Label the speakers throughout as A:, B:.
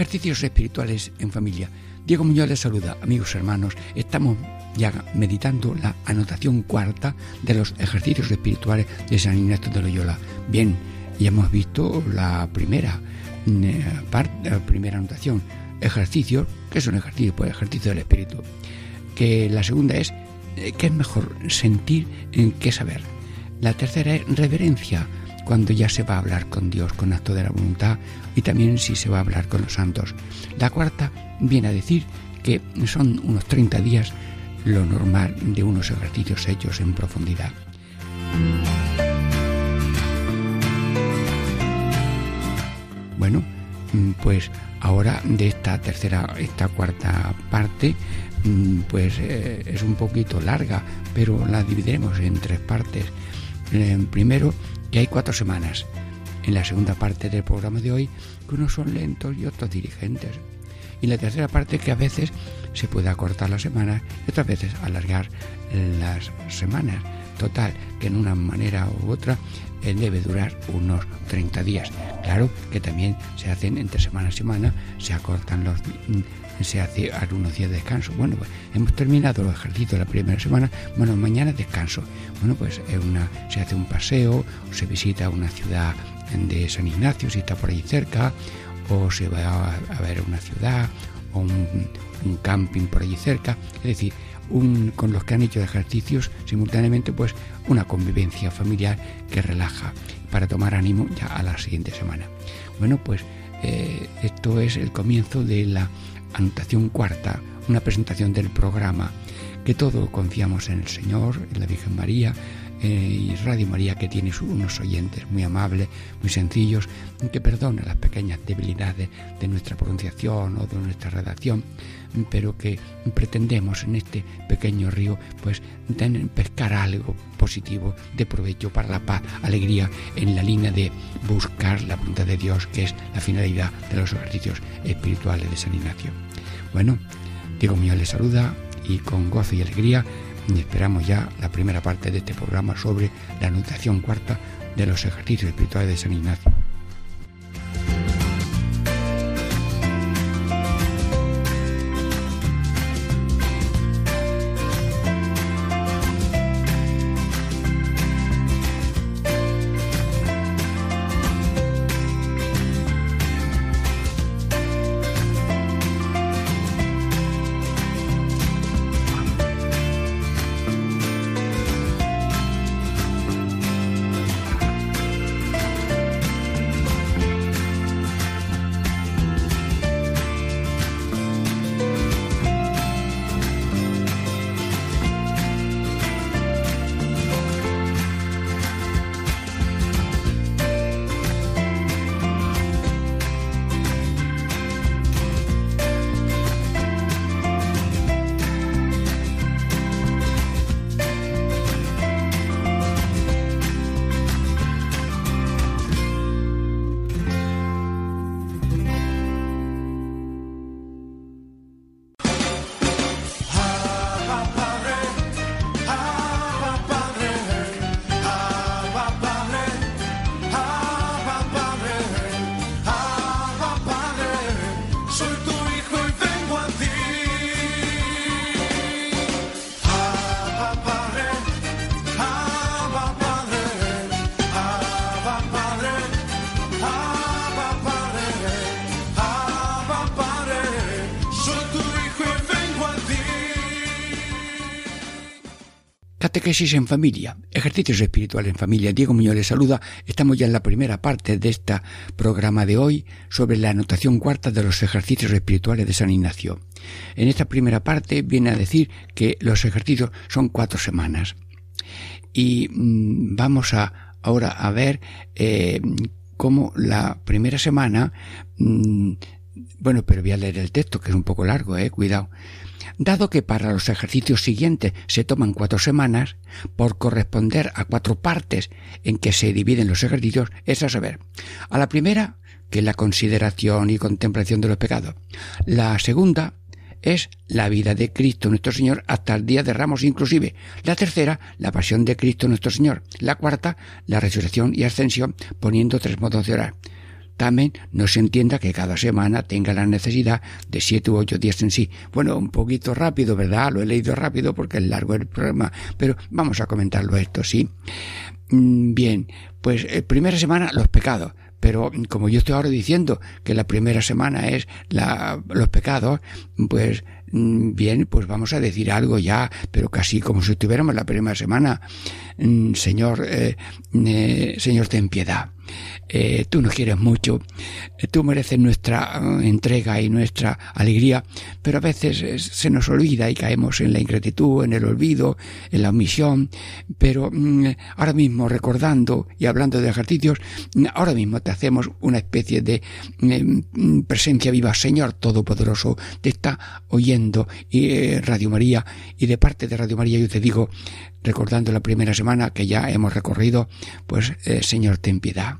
A: Ejercicios espirituales en familia. Diego Muñoz les saluda, amigos hermanos. Estamos ya meditando la anotación cuarta de los ejercicios espirituales de San Ignacio de Loyola. Bien, ya hemos visto la primera eh, parte, la primera anotación, ejercicio, que es un ejercicio, pues ejercicio del espíritu. Que la segunda es eh, que es mejor sentir que saber. La tercera es reverencia, cuando ya se va a hablar con Dios con acto de la voluntad y también si se va a hablar con los santos. La cuarta viene a decir que son unos 30 días lo normal de unos ejercicios hechos en profundidad. Bueno, mm, pues ahora de esta tercera, esta cuarta parte, mm, pues eh, es un poquito larga, pero la dividiremos en tres partes. Eh, primero, que hay cuatro semanas. En la segunda parte del programa de hoy, que unos son lentos y otros dirigentes. Y la tercera parte, que a veces se puede acortar la semana y otras veces alargar las semanas. Total, que en una manera u otra eh, debe durar unos 30 días. Claro que también se hacen entre semana y semana, se acortan los mm, se hace algunos días de descanso. Bueno, pues hemos terminado los ejercicios la primera semana, bueno, mañana descanso. Bueno, pues una, se hace un paseo, o se visita una ciudad de San Ignacio si está por ahí cerca, o se va a, ver una ciudad, o un, un camping por allí cerca, es decir, un, con los que han hecho ejercicios simultáneamente, pues una convivencia familiar que relaja para tomar ánimo ya a la siguiente semana. Bueno, pues eh, esto es el comienzo de la anotación cuarta, una presentación del programa, que todo confiamos en el Señor, en la Virgen María, eh, y Radio María que tiene unos oyentes muy amables, muy sencillos, que perdonan las pequeñas debilidades de nuestra pronunciación o de nuestra redacción, pero que pretendemos en este pequeño río pues pescar algo positivo de provecho para la paz, alegría en la línea de buscar la voluntad de Dios, que es la finalidad de los ejercicios espirituales de San Ignacio. Bueno, Diego Mío le saluda y con gozo y alegría y esperamos ya la primera parte de este programa sobre la anotación cuarta de los ejercicios espirituales de San Ignacio. Catequesis en familia, ejercicios espirituales en familia. Diego Muñoz les saluda. Estamos ya en la primera parte de este programa de hoy sobre la anotación cuarta de los ejercicios espirituales de San Ignacio. En esta primera parte viene a decir que los ejercicios son cuatro semanas. Y mm, vamos a ahora a ver eh, cómo la primera semana mm, bueno, pero voy a leer el texto, que es un poco largo, eh, cuidado. Dado que para los ejercicios siguientes se toman cuatro semanas, por corresponder a cuatro partes en que se dividen los ejercicios, es a saber, a la primera, que es la consideración y contemplación de los pecados. La segunda, es la vida de Cristo nuestro Señor hasta el día de Ramos inclusive. La tercera, la pasión de Cristo nuestro Señor. La cuarta, la resurrección y ascensión, poniendo tres modos de orar. También no se entienda que cada semana tenga la necesidad de siete u ocho días en sí. Bueno, un poquito rápido, ¿verdad? Lo he leído rápido porque es largo el programa, pero vamos a comentarlo esto, ¿sí? Mm, bien, pues eh, primera semana los pecados. Pero como yo estoy ahora diciendo que la primera semana es la, los pecados, pues mm, bien, pues vamos a decir algo ya, pero casi como si estuviéramos la primera semana. Mm, Señor, eh, eh, Señor, ten piedad. Eh, tú nos quieres mucho, eh, tú mereces nuestra eh, entrega y nuestra alegría, pero a veces se nos olvida y caemos en la ingratitud, en el olvido, en la omisión, pero mm, ahora mismo recordando y hablando de ejercicios, mm, ahora mismo te hacemos una especie de mm, presencia viva, Señor Todopoderoso, te está oyendo y, Radio María y de parte de Radio María yo te digo, recordando la primera semana que ya hemos recorrido, pues Señor ten piedad.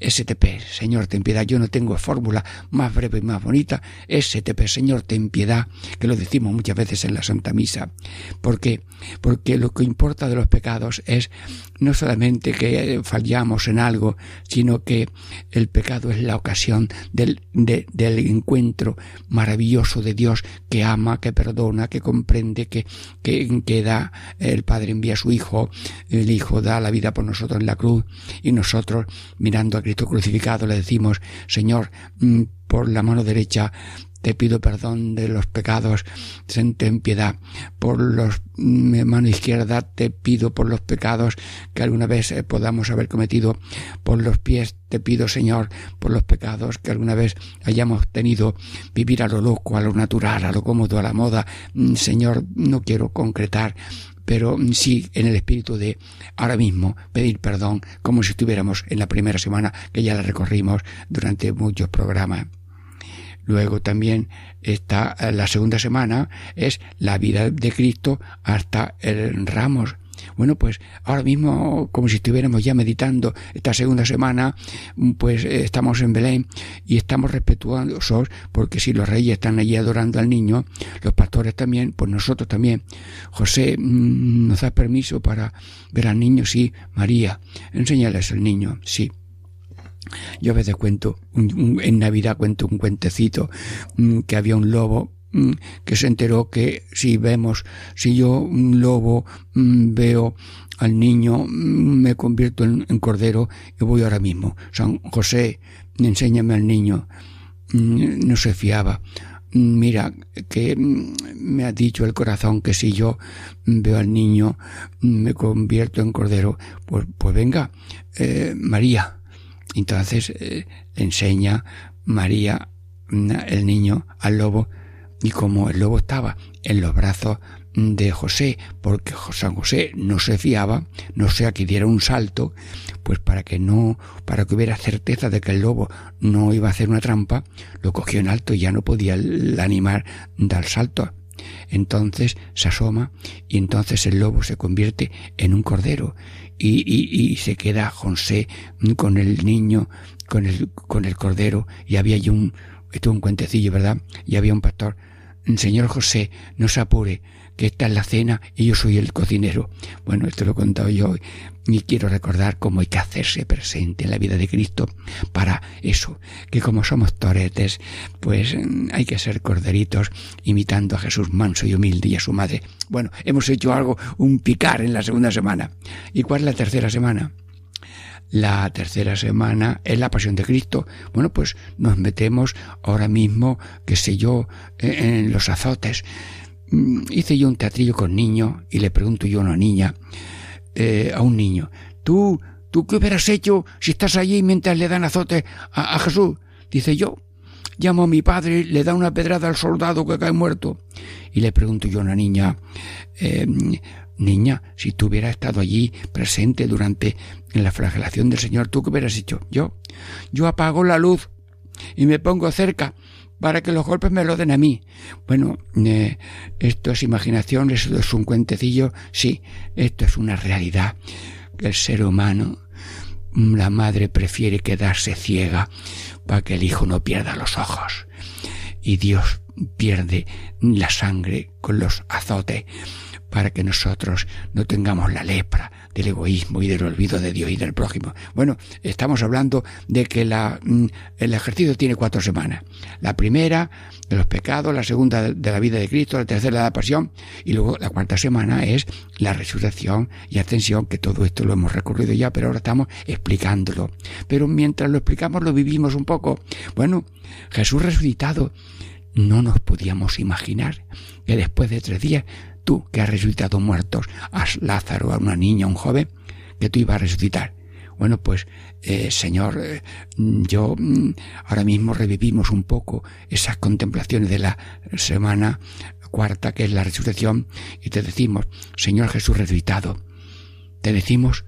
A: STP, Señor, ten piedad. Yo no tengo fórmula más breve y más bonita. STP, Señor, ten piedad, que lo decimos muchas veces en la Santa Misa. ¿Por qué? Porque lo que importa de los pecados es no solamente que fallamos en algo, sino que el pecado es la ocasión del, del encuentro maravilloso de Dios que ama, que perdona, que comprende, que, que, que da, el Padre envía a su Hijo, el Hijo da la vida por nosotros en la cruz y nosotros mirando a Cristo crucificado le decimos, Señor, mm, por la mano derecha te pido perdón de los pecados, ten piedad. Por los, mi mano izquierda te pido por los pecados que alguna vez eh, podamos haber cometido. Por los pies te pido, Señor, por los pecados que alguna vez hayamos tenido. Vivir a lo loco, a lo natural, a lo cómodo, a la moda. Mm, Señor, no quiero concretar pero sí en el espíritu de ahora mismo pedir perdón como si estuviéramos en la primera semana que ya la recorrimos durante muchos programas. Luego también está la segunda semana, es la vida de Cristo hasta el Ramos. Bueno, pues ahora mismo, como si estuviéramos ya meditando esta segunda semana, pues eh, estamos en Belén y estamos respetuosos porque si los reyes están allí adorando al niño, los pastores también, pues nosotros también. José, mm, ¿nos da permiso para ver al niño? Sí. María, enséñales al niño. Sí. Yo a veces cuento, en Navidad cuento un cuentecito mm, que había un lobo mm, que se enteró que si vemos, si yo un lobo mm, veo al niño, me convierto en, cordero y voy ahora mismo. San José, enséñame al niño. No se fiaba. Mira, que me ha dicho el corazón que si yo veo al niño, me convierto en cordero. Pues, pues venga, eh, María, entonces eh, enseña María, mm, el niño, al lobo, y como el lobo estaba en los brazos de José, porque San José no se fiaba, no sea que diera un salto, pues para que no, para que hubiera certeza de que el lobo no iba a hacer una trampa, lo cogió en alto y ya no podía el animar dar salto. Entonces se asoma y entonces el lobo se convierte en un cordero y, y, y se queda José con el niño, con el, con el cordero, y había allí un, esto un cuentecillo, ¿verdad? Y había un pastor, Señor José, no se apure, que esta es la cena y yo soy el cocinero. Bueno, esto lo he contado yo y quiero recordar cómo hay que hacerse presente en la vida de Cristo para eso, que como somos toretes, pues mm, hay que ser corderitos imitando a Jesús manso y humilde y a su madre. Bueno, hemos hecho algo, un picar en la segunda semana. ¿Y cuál es la tercera semana? La tercera semana es la pasión de Cristo. Bueno, pues nos metemos ahora mismo, qué sé yo, en los azotes Mm, hice yo un teatrillo con niños y le pregunto yo a una niña, eh, a un niño, ¿tú, tú qué hubieras hecho si estás allí mientras le dan azote a, Jesús? Dice yo, llamo a mi padre, le da una pedrada al soldado que cae muerto. Y le pregunto yo a una niña, eh, niña, si tú hubieras estado allí presente durante la flagelación del Señor, ¿tú qué hubieras hecho? Yo, yo apago la luz y me pongo cerca para que los golpes me lo den a mí. Bueno, eh, esto es imaginación, esto es un cuentecillo, sí, esto es una realidad. El ser humano, la madre prefiere quedarse ciega para que el hijo no pierda los ojos. Y Dios pierde la sangre con los azotes para que nosotros no tengamos la lepra del egoísmo y del olvido de Dios y del prójimo. Bueno, estamos hablando de que mm, el ejercicio tiene cuatro semanas. La primera de los pecados, la segunda de la vida de Cristo, la tercera de la pasión y luego la cuarta semana es la resurrección y ascensión, que todo esto lo hemos recorrido ya, pero ahora estamos explicándolo. Pero mientras lo explicamos lo vivimos un poco. Bueno, Jesús resucitado, no nos podíamos imaginar que después de tres días tú que has resucitado muertos a Lázaro, a una niña, a un joven, que tú ibas a resucitar. Bueno, pues, eh, Señor, eh, yo mm, ahora mismo revivimos un poco esas contemplaciones de la semana cuarta, que es la resurrección, y te decimos, Señor Jesús resucitado, te decimos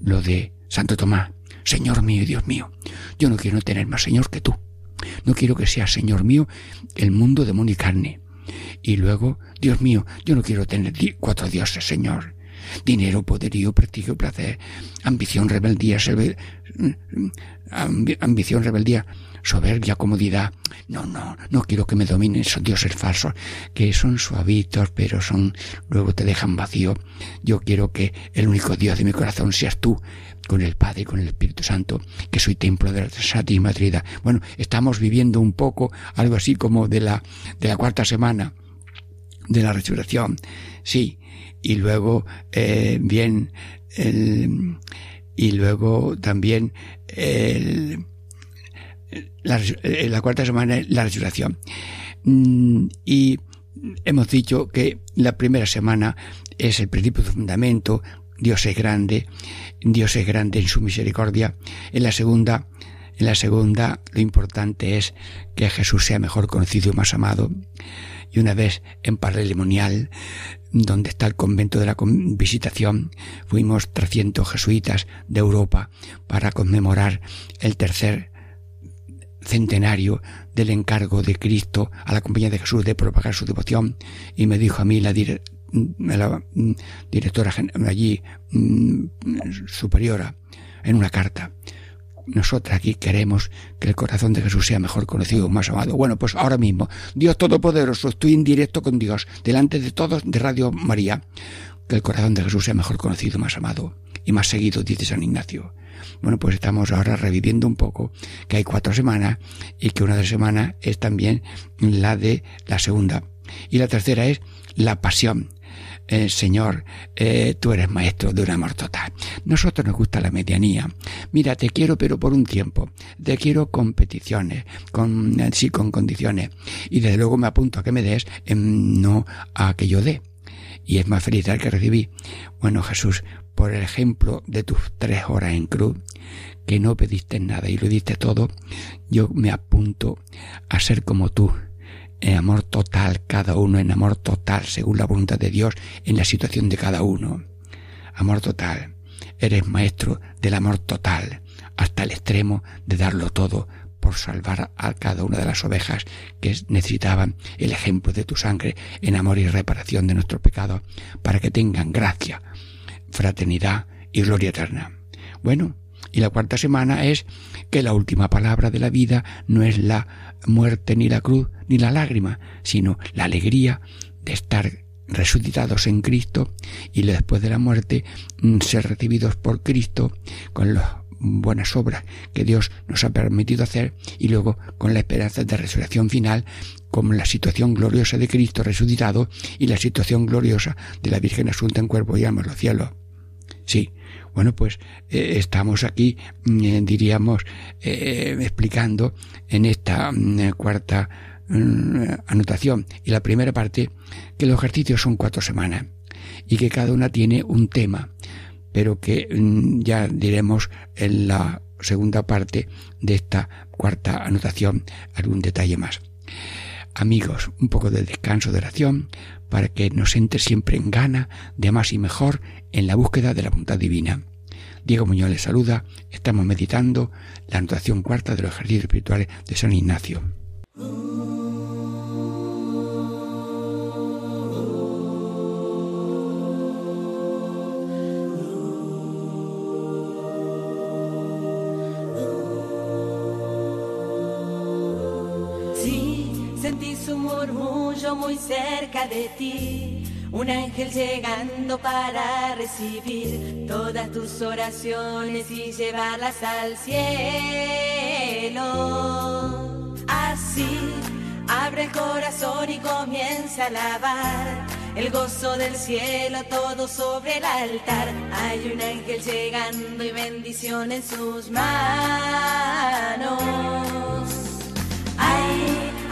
A: lo de Santo Tomás, Señor mío y Dios mío, yo no quiero tener más Señor que tú. No quiero que sea Señor mío el mundo de y carne. Y luego, Dios mío, yo no quiero tener cuatro dioses, Señor. Dinero, poderío, prestigio, placer, ambición, rebeldía, ambición, rebeldía, soberbia, comodidad. No, no, no quiero que me dominen esos dioses falsos, que son suavitos, pero son, luego te dejan vacío. Yo quiero que el único Dios de mi corazón seas tú, con el Padre y con el Espíritu Santo, que soy templo de la Santísima Trinidad. Bueno, estamos viviendo un poco algo así como de la, de la cuarta semana de la resurrección. Sí. Y luego, eh, bien, el, y luego también el, la, la cuarta semana la resurrección. Mm, y hemos dicho que la primera semana es el principio de fundamento, Dios es grande, Dios es grande en su misericordia. En la segunda, en la segunda, lo importante es que Jesús sea mejor conocido y más amado. Y una vez en Parlemonial, donde está el convento de la visitación, fuimos 300 jesuitas de Europa para conmemorar el tercer centenario del encargo de Cristo a la compañía de Jesús de propagar su devoción y me dijo a mí la, la mm, directora allí mm, superiora en una carta. Nosotros aquí queremos que el corazón de Jesús sea mejor conocido, más amado. Bueno, pues ahora mismo, Dios Todopoderoso, estoy en directo con Dios, delante de todos de Radio María, que el corazón de Jesús sea mejor conocido, más amado y más seguido, dice San Ignacio. Bueno, pues estamos ahora reviviendo un poco que hay cuatro semanas y que una de las semanas es también la de la segunda. Y la tercera es la pasión. Eh, Señor, eh, tú eres maestro de un amor total. Nosotros nos gusta la medianía. Mira, te quiero pero por un tiempo. Te quiero con peticiones, con, sí, con condiciones. Y desde luego me apunto a que me des, no a que yo dé. Y es más feliz el que recibí. Bueno, Jesús, por el ejemplo de tus tres horas en cruz, que no pediste nada y lo diste todo, yo me apunto a ser como tú, en amor total, cada uno en amor total, según la voluntad de Dios, en la situación de cada uno. Amor total. Eres maestro del amor total, hasta el extremo de darlo todo por salvar a cada una de las ovejas que necesitaban el ejemplo de tu sangre en amor y reparación de nuestro pecado, para que tengan gracia, fraternidad y gloria eterna. Bueno, y la cuarta semana es que la última palabra de la vida no es la muerte ni la cruz ni la lágrima, sino la alegría de estar resucitados en Cristo y después de la muerte mm, ser recibidos por Cristo con las buenas obras que Dios nos ha permitido hacer y luego con la esperanza de resurrección final como la situación gloriosa de Cristo resucitado y la situación gloriosa de la Virgen Asunta en cuerpo y alma en los cielos. Sí, bueno, pues eh, estamos aquí, mm, eh, diríamos, eh, explicando en esta mm, cuarta mm, anotación y la primera parte que los ejercicios son cuatro semanas y que cada una tiene un tema, pero que ya diremos en la segunda parte de esta cuarta anotación algún detalle más. Amigos, un poco de descanso de oración para que nos entre siempre en gana de más y mejor en la búsqueda de la voluntad divina. Diego Muñoz les saluda. Estamos meditando la anotación cuarta de los ejercicios espirituales de San Ignacio.
B: Muy cerca de ti, un ángel llegando para recibir todas tus oraciones y llevarlas al cielo. Así, abre el corazón y comienza a alabar el gozo del cielo todo sobre el altar. Hay un ángel llegando y bendición en sus manos.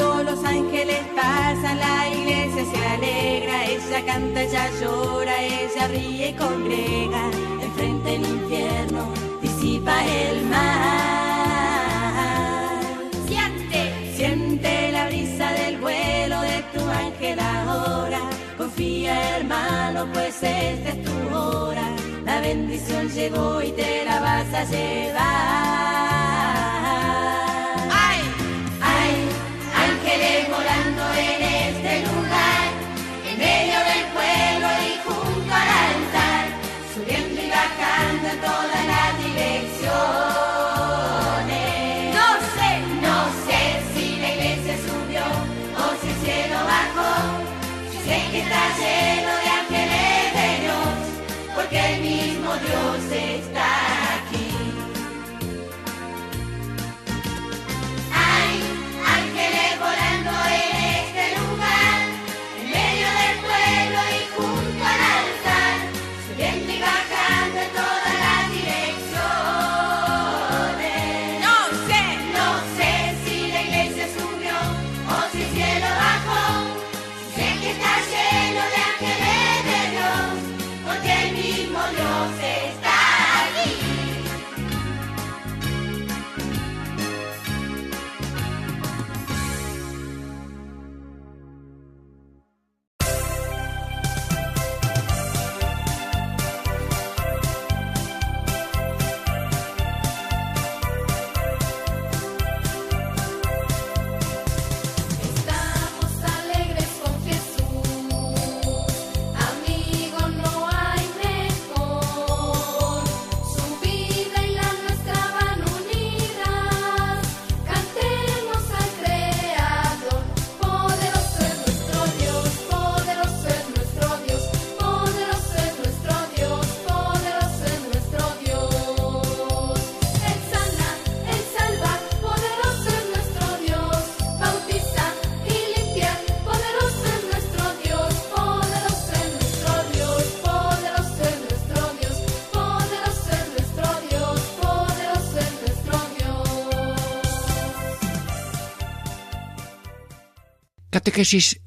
B: Cuando los ángeles pasan, la iglesia se alegra, ella canta, ella llora, ella ríe y congrega. Enfrente el infierno disipa el mar. Siente, siente la brisa del vuelo de tu ángel ahora. Confía, hermano, pues esta es tu hora. La bendición llegó y te la vas a llevar.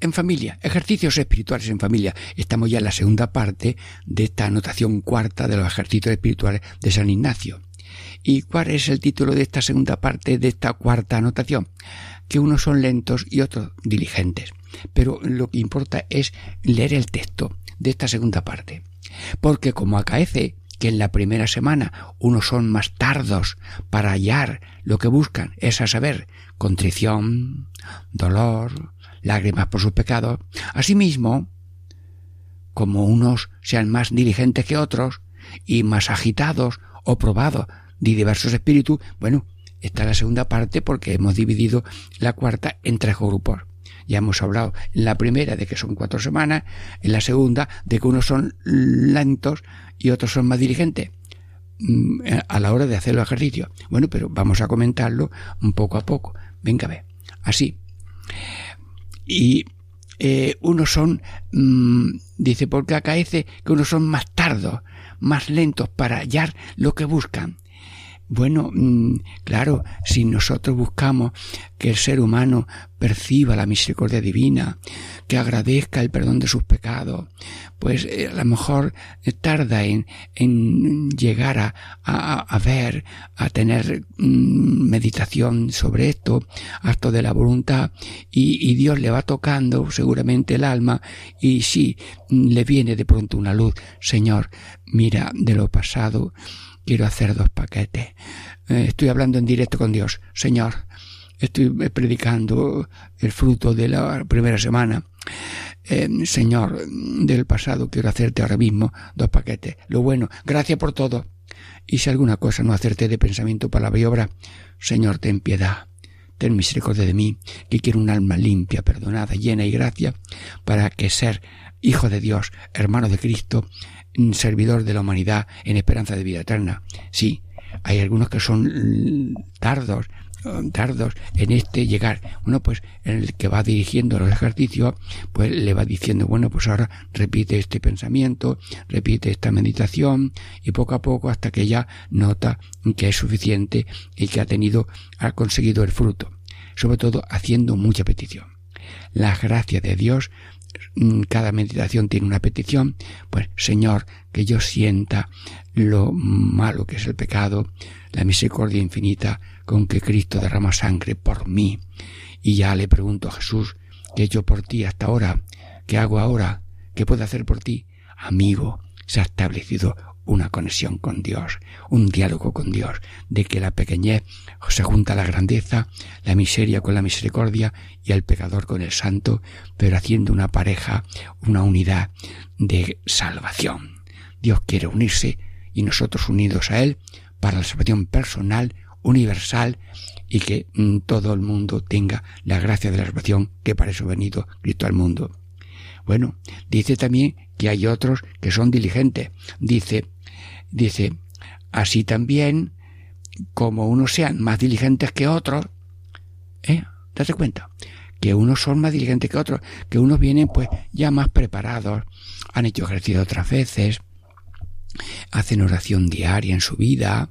B: En
A: familia, ejercicios espirituales en familia. Estamos ya en la segunda parte de esta anotación cuarta de los ejercicios espirituales de San Ignacio. ¿Y cuál es el título de esta segunda parte de esta cuarta anotación? Que unos son lentos y otros diligentes. Pero lo que importa es leer el texto de esta segunda parte. Porque como acaece que en la primera semana unos son más tardos para hallar lo que buscan, es a saber, contrición, dolor, lágrimas por sus pecados. Asimismo, como unos sean más diligentes que otros y más agitados o probados de diversos espíritus, bueno, está la segunda parte porque hemos dividido la cuarta en tres grupos. Ya hemos hablado en la primera de que son cuatro semanas, en la segunda de que unos son lentos y otros son más diligentes mm, a la hora de hacer los ejercicios. Bueno, pero vamos a comentarlo un poco a poco. Venga, ve. Así y eh, unos son, mm, dice, porque acaece que unos son más tardos, más lentos para hallar lo que buscan. Bueno, mm, claro, si nosotros buscamos que el ser humano perciba la misericordia divina, que agradezca el perdón de sus pecados, pues eh, a lo mejor tarda en, en llegar a, a, ver, a tener mm, meditación sobre esto, acto de la voluntad, y, y Dios le va tocando seguramente el alma, y sí, le viene de pronto una luz, Señor, mira de lo pasado, quiero hacer dos paquetes. Eh, estoy hablando en directo con Dios. Señor, estoy predicando el fruto de la primera semana. Eh, señor, del pasado quiero hacerte ahora mismo dos paquetes. Lo bueno, gracias por todo. Y si alguna cosa no hacerte de pensamiento, palabra y obra, Señor, ten piedad. Ten misericordia de mí, que quiero un alma limpia, perdonada, llena y gracia, para que ser hijo de Dios, hermano de Cristo, servidor de la humanidad en esperanza de vida eterna. Sí, hay algunos que son tardos, tardos en este llegar. Uno, pues, en el que va dirigiendo los ejercicios, pues le va diciendo, bueno, pues ahora repite este pensamiento, repite esta meditación, y poco a poco hasta que ya nota que es suficiente y que ha tenido, ha conseguido el fruto. Sobre todo haciendo mucha petición. La gracia de Dios cada meditación tiene una petición, pues Señor, que yo sienta lo malo que es el pecado, la misericordia infinita con que Cristo derrama sangre por mí. Y ya le pregunto a Jesús, ¿qué he hecho por ti hasta ahora? ¿Qué hago ahora? ¿Qué puedo hacer por ti? Amigo, se ha establecido una conexión con Dios, un diálogo con Dios, de que la pequeñez se junta a la grandeza, la miseria con la misericordia y el pecador con el santo, pero haciendo una pareja, una unidad de salvación. Dios quiere unirse y nosotros unidos a Él para la salvación personal, universal y que mm, todo el mundo tenga la gracia de la salvación que para eso ha venido Cristo al mundo. Bueno, dice también que hay otros que son diligentes. Dice, dice, así también como unos sean más diligentes que otros, ¿eh? Date cuenta que unos son más diligentes que otros, que unos vienen pues ya más preparados, han hecho ejercicio otras veces, hacen oración diaria en su vida,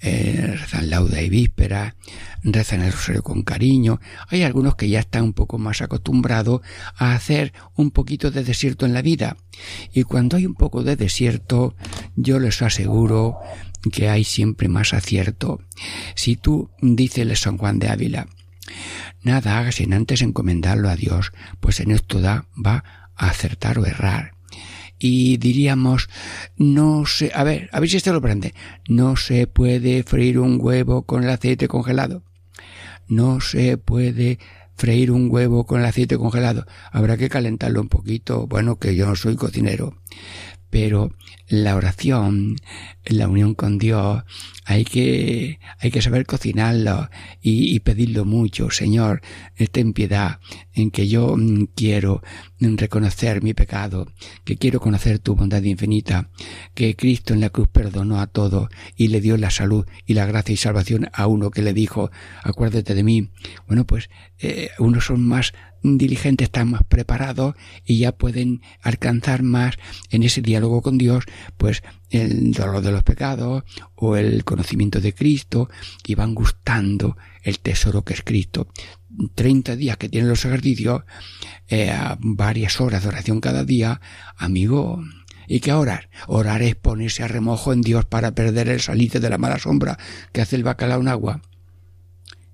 A: eh, rezan lauda y víspera, rezan el rosario con cariño. Hay algunos que ya están un poco más acostumbrados a hacer un poquito de desierto en la vida. Y cuando hay un poco de desierto, yo les aseguro que hay siempre más acierto. Si tú, dices San Juan de Ávila, nada hagas sin antes encomendarlo a Dios, pues en esto da, va a acertar o errar y diríamos, no sé, a ver, a ver si esto lo prende, no se puede freír un huevo con el aceite congelado. No se puede freír un huevo con el aceite congelado. Habrá que calentarlo un poquito. Bueno, que yo no soy cocinero. Pero la oración, la unión con Dios, hay que, hay que saber cocinarlo y, pedirlo mucho. Señor, ten piedad en que yo mm, quiero reconocer mi pecado, que quiero conocer tu bondad infinita, que Cristo en la cruz perdonó a todos y le dio la salud y la gracia y salvación a uno que le dijo, acuérdate de mí. Bueno, pues eh, unos son más diligentes, están más preparados y ya pueden alcanzar más en ese diálogo con Dios, pues el dolor de los pecados o el conocimiento de Cristo y van gustando el tesoro que es Cristo. Treinta días que tienen los ejercicios, eh, varias horas de oración cada día, amigo, ¿Y qué orar? Orar es ponerse a remojo en Dios para perder el salite de la mala sombra que hace el bacalao en agua.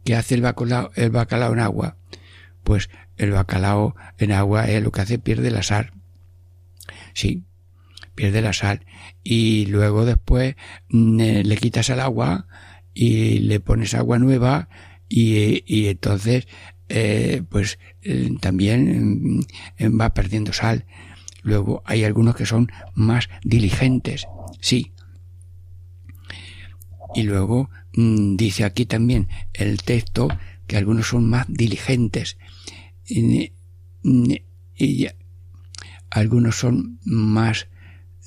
A: ¿Qué hace el bacalao, el bacalao en agua? Pues el bacalao en agua es lo que hace pierde la sal. Sí, pierde la sal. Y luego después mm, eh, le quitas el agua y le pones agua nueva y, y entonces eh, pues eh, también mm, va perdiendo sal. Luego hay algunos que son más diligentes, sí. Y luego mm, dice aquí también el texto que algunos son más diligentes algunos son más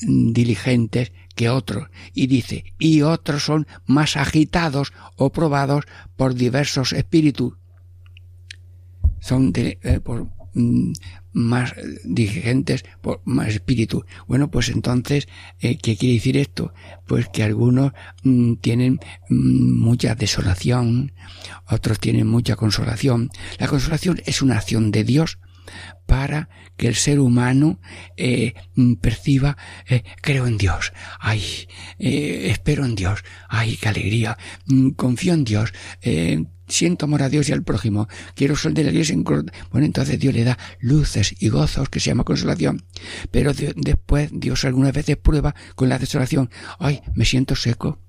A: diligentes que otros. Y dice, y otros son más agitados o probados por diversos espíritus. Son eh, por mm, más dirigentes, por más espíritu. Bueno, pues entonces, eh, ¿qué quiere decir esto? Pues que algunos mm, tienen mm, mucha desolación, otros tienen mucha consolación. La consolación es una acción de Dios para que el ser humano eh, perciba, eh, creo en Dios, ay, espero en Dios, ay, qué alegría, confío en Dios, siento amor a Dios y al prójimo, quiero ser de la iglesia. Bueno, entonces Dios le da luces y gozos que se llama consolación. Pero después Dios algunas veces prueba con la desolación. Ay, me siento seco.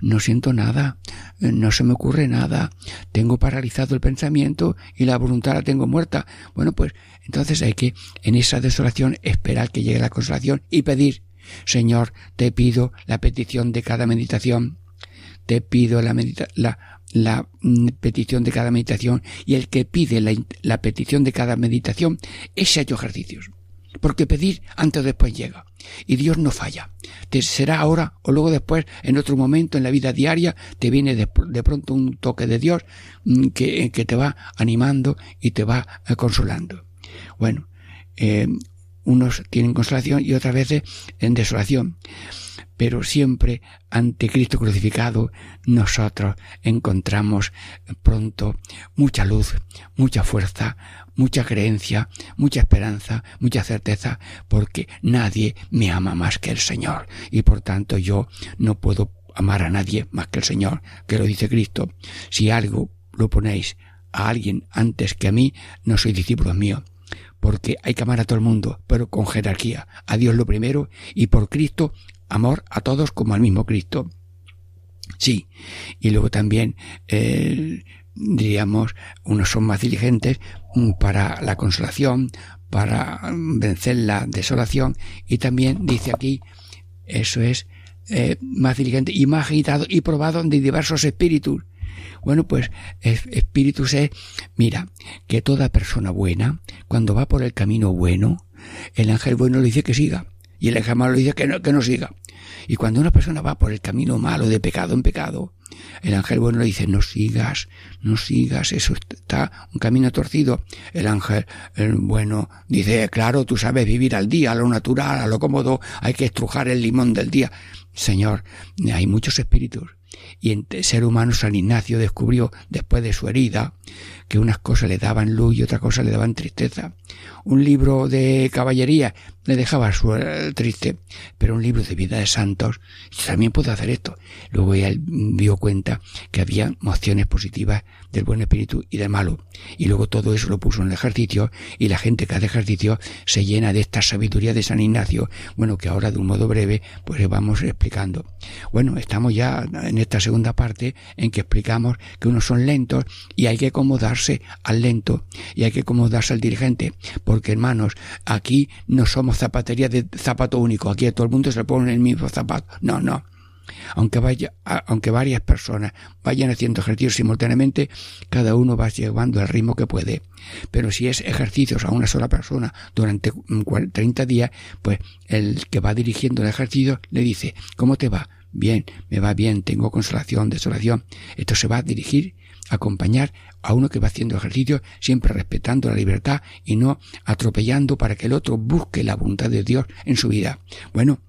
A: No siento nada, no se me ocurre nada, tengo paralizado el pensamiento y la voluntad la tengo muerta. Bueno, pues entonces hay que en esa desolación esperar que llegue la consolación y pedir, Señor, te pido la petición de cada meditación, te pido la, la la mm, petición de cada meditación y el que pide la, petición de cada meditación, ese hecho ejercicios. Porque pedir antes o después llega. Y Dios no falla. Te será ahora o luego después, en otro momento, en la vida diaria, te viene de, pronto un toque de Dios mm, que, que, te va animando y te va eh, consolando. Bueno, eh, unos tienen consolación y otras veces en desolación pero siempre ante Cristo crucificado nosotros encontramos pronto mucha luz, mucha fuerza, mucha creencia, mucha esperanza, mucha certeza, porque nadie me ama más que el Señor y por tanto yo no puedo amar a nadie más que el Señor, que lo dice Cristo. Si algo lo ponéis a alguien antes que a mí, no soy discípulo mío porque hay que amar a todo el mundo, pero con jerarquía. A Dios lo primero y por Cristo amor a todos como al mismo Cristo. Sí, y luego también, diríamos, unos son más diligentes para la consolación, para vencer la desolación, y también dice aquí, eso es, eh, más diligente y más agitado y probado de diversos espíritus. Bueno, pues espíritus es, mira, que toda persona buena, cuando va por el camino bueno, el ángel bueno le dice que siga. Y el malo le dice que no, que no siga. Y cuando una persona va por el camino malo, de pecado en pecado, el ángel bueno le dice, no sigas, no sigas, eso está un camino torcido. El ángel bueno dice, claro, tú sabes vivir al día, a lo natural, a lo cómodo, hay que estrujar el limón del día. Señor, hay muchos espíritus. Y en ser humano San Ignacio descubrió, después de su herida, que unas cosas le daban luz y otras cosas le daban tristeza. Un libro de caballería le dejaba su, eh, triste, pero un libro de vida de santos también puede hacer esto. Luego él dio cuenta que había mociones positivas del buen espíritu y del malo. Y luego todo eso lo puso en el ejercicio y la gente que hace ejercicio se llena de esta sabiduría de San Ignacio, bueno, que ahora de un modo breve pues vamos explicando. Bueno, estamos ya en esta segunda parte en que explicamos que unos son lentos y hay que al lento y hay que acomodarse al dirigente, porque hermanos, aquí no somos zapatería de zapato único, aquí a todo el mundo se le pone el mismo zapato. No, no. Aunque vaya, aunque varias personas vayan haciendo ejercicios simultáneamente, cada uno va llevando el ritmo que puede. Pero si es ejercicios a una sola persona durante 30 días, pues el que va dirigiendo el ejercicio le dice, ¿cómo te va? Bien, me va bien, tengo consolación, desolación. Esto se va a dirigir, acompañar a uno que va haciendo ejercicio, siempre respetando la libertad y no atropellando para que el otro busque la voluntad de Dios en su vida. Bueno,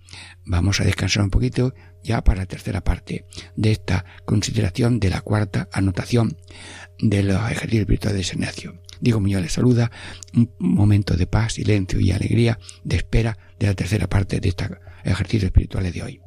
A: vamos a descansar un poquito ya para la tercera parte de esta consideración de la cuarta anotación de los ejercicios espirituales de San Digo Muñoz les saluda, un momento de paz, silencio y alegría de espera de la tercera parte de estos ejercicios espirituales de hoy.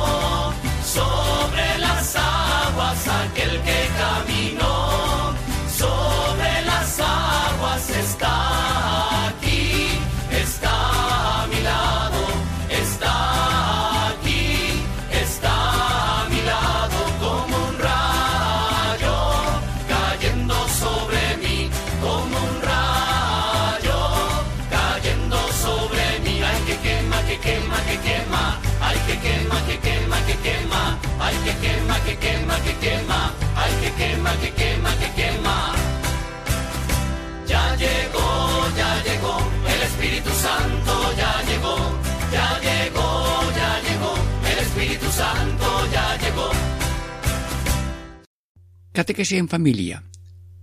C: quema, que quema, ay que quema, que quema, que quema, ay que quema, que quema, que quema,
A: ay
C: que quema, que quema, que quema. Ya llegó, ya llegó, el Espíritu Santo ya llegó, ya llegó, ya llegó, el Espíritu Santo ya llegó.
A: Catequesia en familia,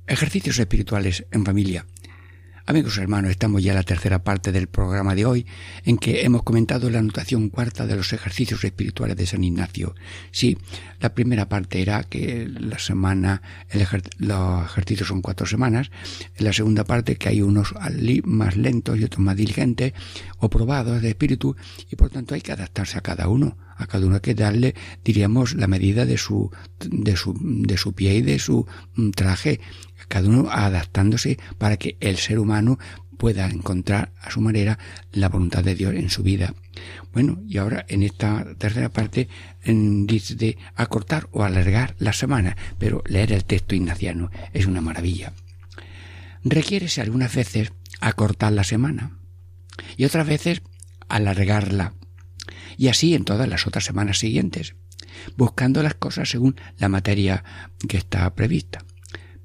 A: ejercicios espirituales en familia. Amigos hermanos, estamos ya en la tercera parte del programa de hoy, en que hemos comentado la anotación cuarta de los ejercicios espirituales de San Ignacio. Sí, la primera parte era que la semana, los ejercicios son cuatro semanas. En la segunda parte que hay unos más lentos y otros más diligentes o probados de espíritu y por tanto hay que adaptarse a cada uno. A cada uno hay que darle, diríamos, la medida de su, de su, de su pie y de su mm, traje cada uno adaptándose para que el ser humano pueda encontrar a su manera la voluntad de Dios en su vida. Bueno, y ahora en esta tercera parte dice de acortar o alargar la semana, pero leer el texto ignaciano es una maravilla. Requiere algunas veces acortar la semana y otras veces alargarla, y así en todas las otras semanas siguientes, buscando las cosas según la materia que está prevista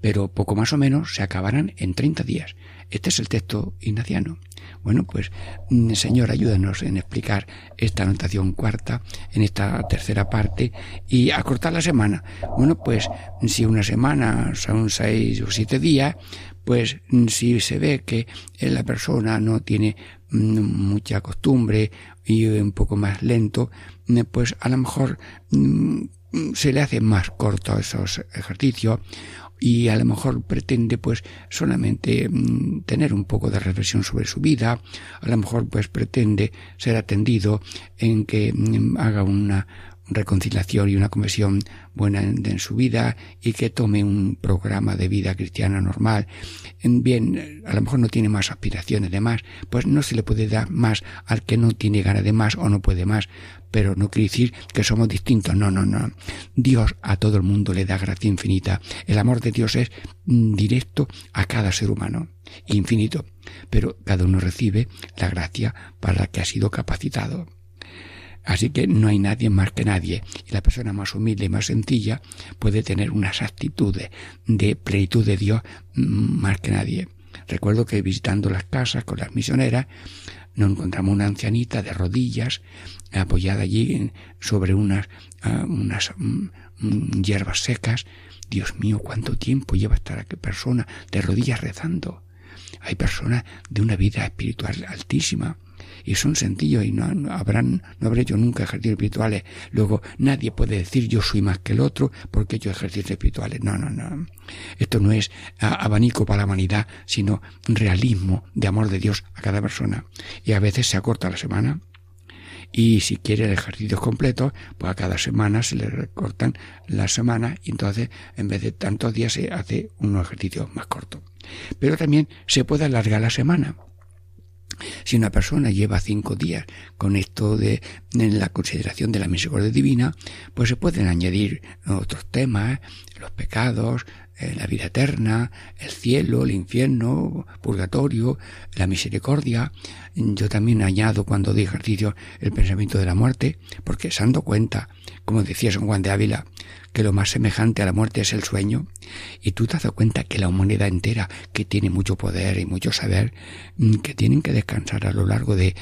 A: pero poco más o menos se acabarán en 30 días. Este es el texto ignaciano. Bueno, pues mm, Señor, ayúdanos en explicar esta anotación cuarta en esta tercera parte y acortar la semana. Bueno, pues si una semana son seis o siete días, pues mm, si se ve que la persona no tiene mm, mucha costumbre y un poco más lento, pues a lo mejor se le hace más corto esos ejercicios y a lo mejor pretende pues solamente mm, tener un poco de reflexión sobre su vida, a lo mejor pues pretende ser atendido en que mm, haga una reconciliación y una conversión buena en, su vida y que tome un programa de vida cristiana normal. Bien, a lo mejor no tiene más aspiraciones de más, pues no se le puede dar más al que no tiene ganas de más o no puede más, pero no quiere decir que somos distintos, no, no, no. Dios a todo el mundo le da gracia infinita. El amor de Dios es directo a cada ser humano, infinito, pero cada uno recibe la gracia para la que ha sido capacitado. Así que no hay nadie más que nadie. Y la persona más humilde y más sencilla puede tener unas actitudes de plenitud de Dios mm, más que nadie. Recuerdo que visitando las casas con las misioneras, nos encontramos una ancianita de rodillas, apoyada allí sobre unas, ah, unas mm, mm, hierbas secas. Dios mío, cuánto tiempo lleva esta persona de rodillas rezando. Hay personas de una vida espiritual altísima y son sencillos y no, habrán, no habré yo nunca ejercicios espirituales. Luego, nadie puede decir yo soy más que el otro porque yo ejercicios espirituales. No, no, no. Esto no es abanico para la humanidad, sino realismo de amor de Dios a cada persona. Y a veces se acorta la semana. Y si quiere el ejercicio completo, pues a cada semana se le recortan la semana y entonces en vez de tantos días se hace un ejercicio más corto. Pero también se puede alargar la semana. Si una persona lleva cinco días con esto de en la consideración de la misericordia divina, pues se pueden añadir otros temas, los pecados, eh, la vida eterna, el cielo, el infierno, purgatorio, la misericordia. Yo también añado cuando doy ejercicio el pensamiento de la muerte, porque se cuenta, como decía San Juan de Ávila, que lo más semejante a la muerte es el sueño, y tú te has dado cuenta que la humanidad entera, que tiene mucho poder y mucho saber, mm, que tienen que descansar a lo largo de,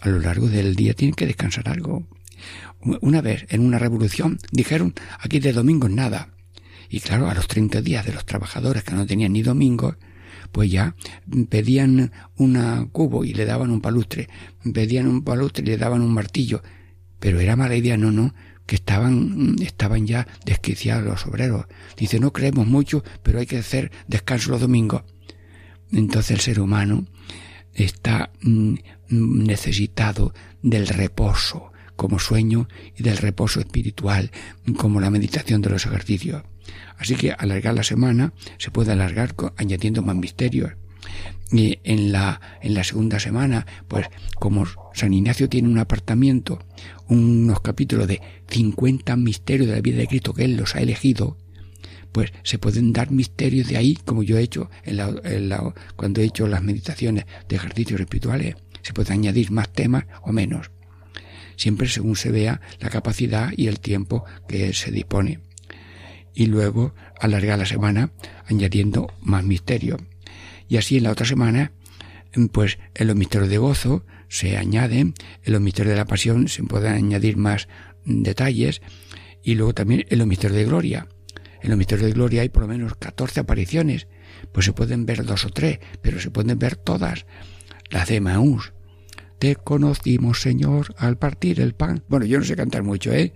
A: a lo largo del día, tienen que descansar algo. Una vez, en una revolución, dijeron, aquí de domingo nada. Y claro, a los 30 días de los trabajadores que no tenían ni domingo, pues ya pedían una cubo y le daban un palustre, pedían un palustre y le daban un martillo. Pero era mala idea, no, no, que estaban, estaban ya desquiciados los obreros. Dice, no creemos mucho, pero hay que hacer descanso los domingos. Entonces el ser humano está mm, necesitado del reposo como sueño y del reposo espiritual como la meditación de los ejercicios. Así que alargar la semana se puede alargar añadiendo más misterios. Y en la, en la segunda semana, pues como San Ignacio tiene un apartamiento, unos capítulos de 50 misterios de la vida de Cristo que él los ha elegido, pues se pueden dar misterios de ahí, como yo he hecho en cuando he hecho las meditaciones de ejercicios espirituales. Se puede añadir más temas o menos, siempre según se vea la capacidad y el tiempo que se dispone. Y luego alargar la semana añadiendo más misterios. Y así en la otra semana, pues en los misterios de gozo se añaden, en los misterios de la pasión se pueden añadir más detalles y luego también en los misterios de gloria. En los misterios de gloria hay por lo menos 14 apariciones. Pues se pueden ver dos o tres, pero se pueden ver todas. Las de Maús. Te conocimos, Señor, al partir el pan. Bueno, yo no sé cantar mucho, ¿eh?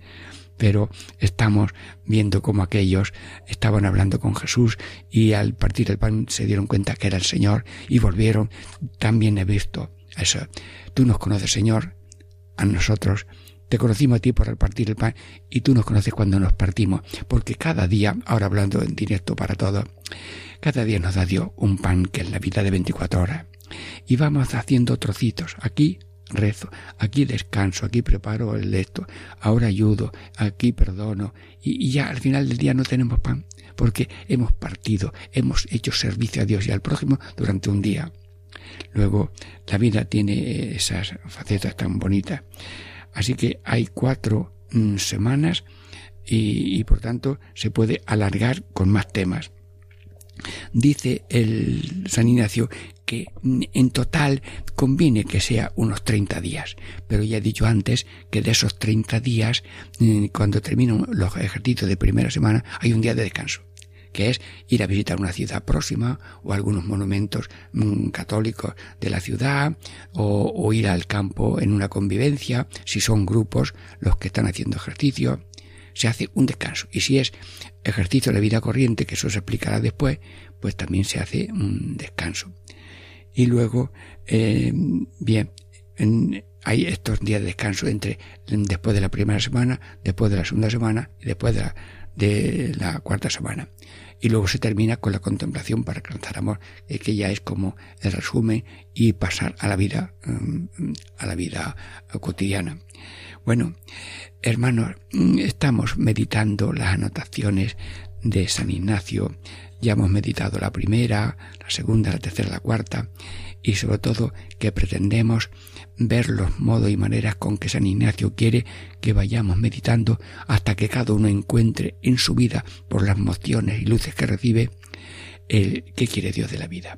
A: Pero estamos viendo cómo aquellos estaban hablando con Jesús y al partir el pan se dieron cuenta que era el Señor y volvieron. También he visto eso. Tú nos conoces, Señor, a nosotros te conocimos a ti por repartir el pan y tú nos conoces cuando nos partimos, porque cada día, ahora hablando en directo para todos, cada día nos da Dios un pan que es la vida de 24 horas. Y vamos haciendo trocitos. Aquí rezo, aquí descanso, aquí preparo el esto, ahora ayudo, aquí perdono. Y, y ya al final del día no tenemos pan, porque hemos partido, hemos hecho servicio a Dios y al prójimo durante un día. Luego, la vida tiene esas facetas tan bonitas. Así que hay cuatro mm, semanas y, por tanto se puede alargar con más temas. Dice el San Ignacio en total conviene que sea unos 30 días, pero ya he dicho antes que de esos 30 días, mm, cuando terminan los ejercicios de primera semana, hay un día de descanso que es ir a visitar una ciudad próxima o algunos monumentos mm, católicos de la ciudad o, ir al campo en una convivencia, si son grupos los que están haciendo ejercicio, se hace un descanso. Y si es ejercicio de la vida corriente, que eso se explicará después, pues también se hace un descanso. Y luego, eh, bien, hay estos días de descanso entre después de la primera semana, después de la segunda semana y después de la, de la cuarta semana y luego se termina con la contemplación para alcanzar amor, que ya es como el resumen y pasar a la vida, mm, a la vida cotidiana. Bueno, hermanos, estamos meditando las anotaciones de San Ignacio. Ya hemos meditado la primera, la segunda, la tercera, la cuarta, y sobre todo que pretendemos ver los modos y maneras con que San Ignacio quiere que vayamos meditando hasta que cada uno encuentre en su vida, por las mociones y luces que recibe, el que quiere Dios de la vida.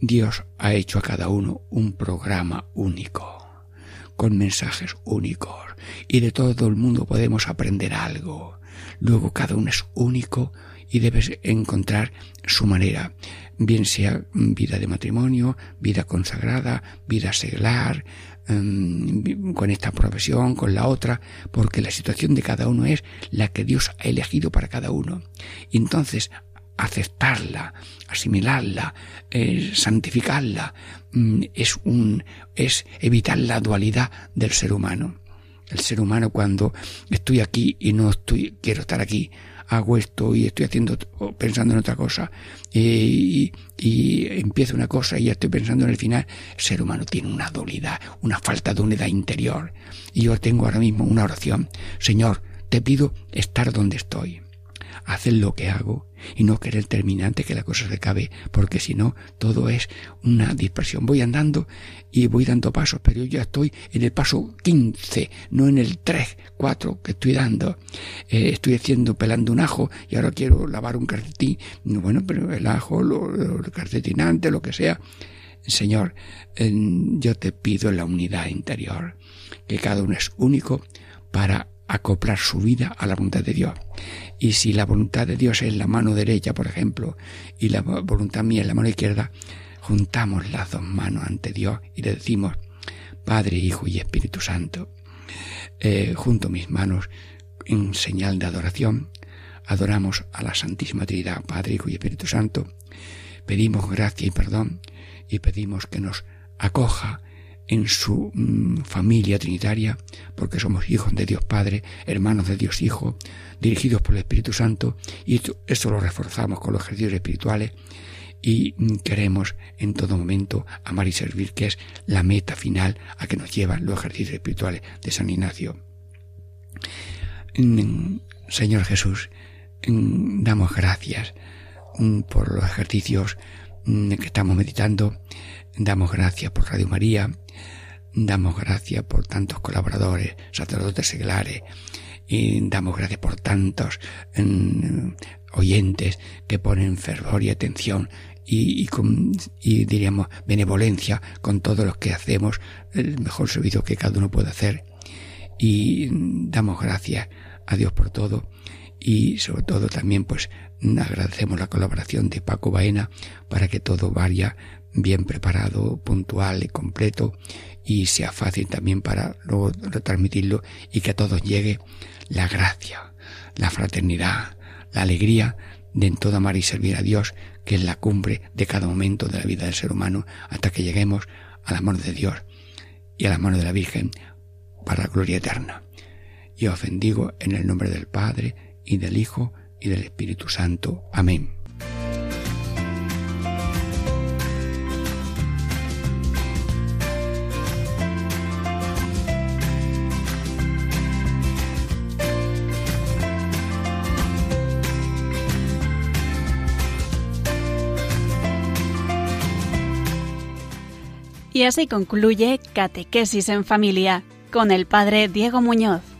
A: Dios ha hecho a cada uno un programa único, con mensajes únicos, y de todo el mundo podemos aprender algo. Luego cada uno es único y debes encontrar su manera bien sea vida de matrimonio, vida consagrada, vida seglar, em, con esta profesión, con la otra, porque la situación de cada uno es la que Dios ha elegido para cada uno. Y entonces, aceptarla, asimilarla, eh, santificarla, mm, es un, es evitar la dualidad del ser humano. El ser humano cuando estoy aquí y no estoy, quiero estar aquí, hago esto y estoy haciendo, pensando en otra cosa, y, y empiezo una cosa y ya estoy pensando en el final, el ser humano tiene una dualidad, una falta de unidad interior. Y yo tengo ahora mismo una oración, Señor, te pido estar donde estoy hacer lo que hago y no querer terminar antes que la cosa se acabe, porque si no, todo es una dispersión. Voy andando y voy dando pasos, pero yo ya estoy en el paso 15, no en el 3, 4 que estoy dando. Eh, estoy haciendo, pelando un ajo y ahora quiero lavar un calcetín. Bueno, pero el ajo, lo, el calcetinante, lo que sea. Señor, yo te pido la unidad interior, que cada uno es único para acoplar su vida a la voluntad de Dios. Y si la voluntad de Dios es la mano derecha, por ejemplo, y la voluntad mía es la mano izquierda, juntamos las dos manos ante Dios y le decimos, Padre, Hijo y Espíritu Santo, eh, junto mis manos en señal de adoración, adoramos a la Santísima Trinidad, Padre, Hijo y Espíritu Santo, pedimos gracia y perdón y pedimos que nos acoja en su mm, familia trinitaria, porque somos hijos de Dios Padre, hermanos de Dios Hijo, dirigidos por el Espíritu Santo, y esto, lo reforzamos con los ejercicios espirituales, y mm, queremos en todo momento amar y servir, que es la meta final a que nos llevan los ejercicios espirituales de San Ignacio. Mm, Señor Jesús, damos gracias por los ejercicios que estamos meditando, damos gracias por Radio María, Damos gracias por tantos colaboradores, sacerdotes seglares, y damos gracias por tantos oyentes que ponen fervor y atención y, con, y diríamos benevolencia con todos los que hacemos el mejor servicio que cada uno puede hacer. Y damos gracias a Dios por todo y sobre todo también pues agradecemos la colaboración de Paco Baena para que todo vaya bien preparado, puntual y completo y sea fácil también para luego retransmitirlo y que a todos llegue la gracia, la fraternidad, la alegría de en todo amar y servir a Dios, que es la cumbre de cada momento de la vida del ser humano, hasta que lleguemos al amor de Dios y al amor de la Virgen para la gloria eterna. Y os bendigo en el nombre del Padre, y del Hijo, y del Espíritu Santo. Amén.
D: Y así concluye Catequesis en Familia con el Padre Diego Muñoz.